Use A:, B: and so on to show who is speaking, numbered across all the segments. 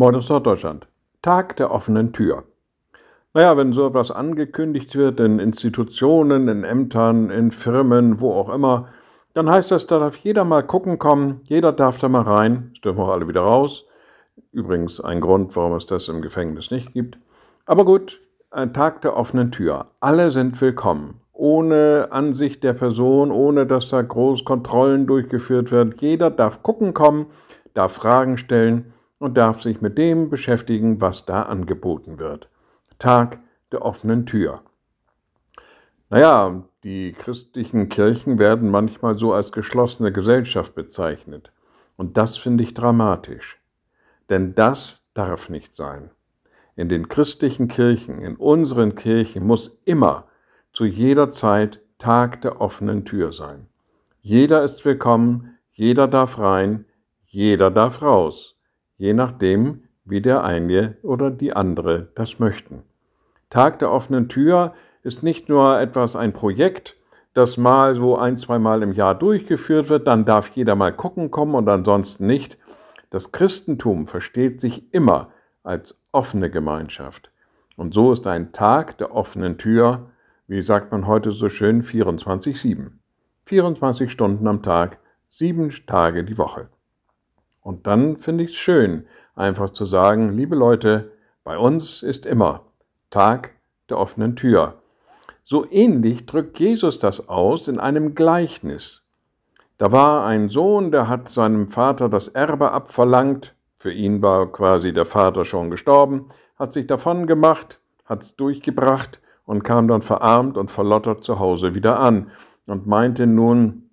A: Moin aus Norddeutschland. Tag der offenen Tür. Naja, wenn so etwas angekündigt wird in Institutionen, in Ämtern, in Firmen, wo auch immer, dann heißt das, da darf jeder mal gucken kommen, jeder darf da mal rein, es dürfen auch alle wieder raus. Übrigens ein Grund, warum es das im Gefängnis nicht gibt. Aber gut, ein Tag der offenen Tür. Alle sind willkommen. Ohne Ansicht der Person, ohne dass da groß Kontrollen durchgeführt werden. Jeder darf gucken kommen, darf Fragen stellen und darf sich mit dem beschäftigen, was da angeboten wird. Tag der offenen Tür. Naja, die christlichen Kirchen werden manchmal so als geschlossene Gesellschaft bezeichnet. Und das finde ich dramatisch. Denn das darf nicht sein. In den christlichen Kirchen, in unseren Kirchen muss immer, zu jeder Zeit Tag der offenen Tür sein. Jeder ist willkommen, jeder darf rein, jeder darf raus, je nachdem, wie der eine oder die andere das möchten. Tag der offenen Tür ist nicht nur etwas ein Projekt, das mal so ein, zweimal im Jahr durchgeführt wird, dann darf jeder mal gucken kommen und ansonsten nicht. Das Christentum versteht sich immer als offene Gemeinschaft. Und so ist ein Tag der offenen Tür, wie sagt man heute so schön, 24-7. 24 Stunden am Tag, sieben Tage die Woche. Und dann finde ich es schön, einfach zu sagen, liebe Leute, bei uns ist immer Tag der offenen Tür. So ähnlich drückt Jesus das aus in einem Gleichnis. Da war ein Sohn, der hat seinem Vater das Erbe abverlangt, für ihn war quasi der Vater schon gestorben, hat sich davon gemacht, hat's durchgebracht und kam dann verarmt und verlottert zu Hause wieder an und meinte nun,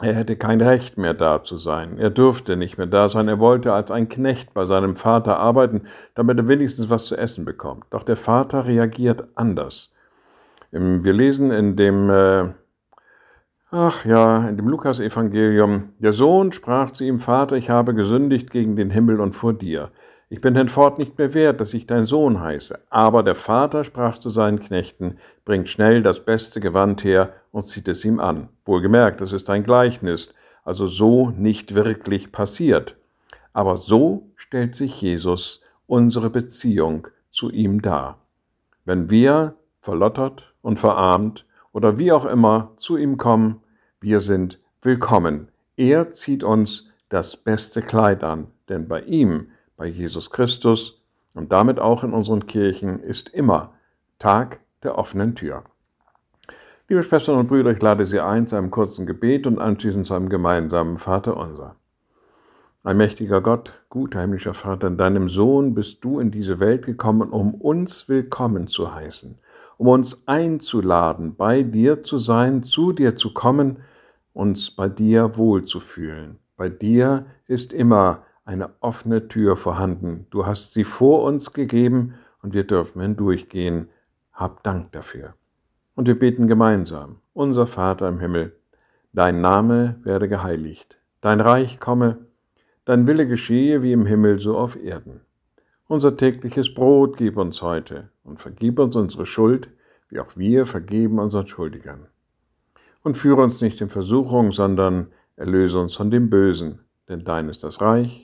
A: er hätte kein Recht mehr da zu sein. Er dürfte nicht mehr da sein. Er wollte als ein Knecht bei seinem Vater arbeiten, damit er wenigstens was zu essen bekommt. Doch der Vater reagiert anders. Wir lesen in dem, äh, ach ja, in dem Lukas-Evangelium, der Sohn sprach zu ihm, Vater, ich habe gesündigt gegen den Himmel und vor dir. Ich bin hinfort nicht mehr wert, dass ich dein Sohn heiße. Aber der Vater sprach zu seinen Knechten, bringt schnell das beste Gewand her und zieht es ihm an. Wohlgemerkt, es ist ein Gleichnis, also so nicht wirklich passiert. Aber so stellt sich Jesus unsere Beziehung zu ihm dar. Wenn wir verlottert und verarmt oder wie auch immer zu ihm kommen, wir sind willkommen. Er zieht uns das beste Kleid an, denn bei ihm bei Jesus Christus und damit auch in unseren Kirchen ist immer Tag der offenen Tür. Liebe Schwestern und Brüder, ich lade Sie ein zu einem kurzen Gebet und anschließend zu einem gemeinsamen Vater unser. Ein mächtiger Gott, guter himmlischer Vater, in deinem Sohn bist du in diese Welt gekommen, um uns willkommen zu heißen, um uns einzuladen, bei dir zu sein, zu dir zu kommen, uns bei dir wohlzufühlen. Bei dir ist immer eine offene Tür vorhanden. Du hast sie vor uns gegeben und wir dürfen hindurchgehen. Hab Dank dafür. Und wir beten gemeinsam. Unser Vater im Himmel, dein Name werde geheiligt, dein Reich komme, dein Wille geschehe wie im Himmel so auf Erden. Unser tägliches Brot gib uns heute und vergib uns unsere Schuld, wie auch wir vergeben unseren Schuldigern. Und führe uns nicht in Versuchung, sondern erlöse uns von dem Bösen, denn dein ist das Reich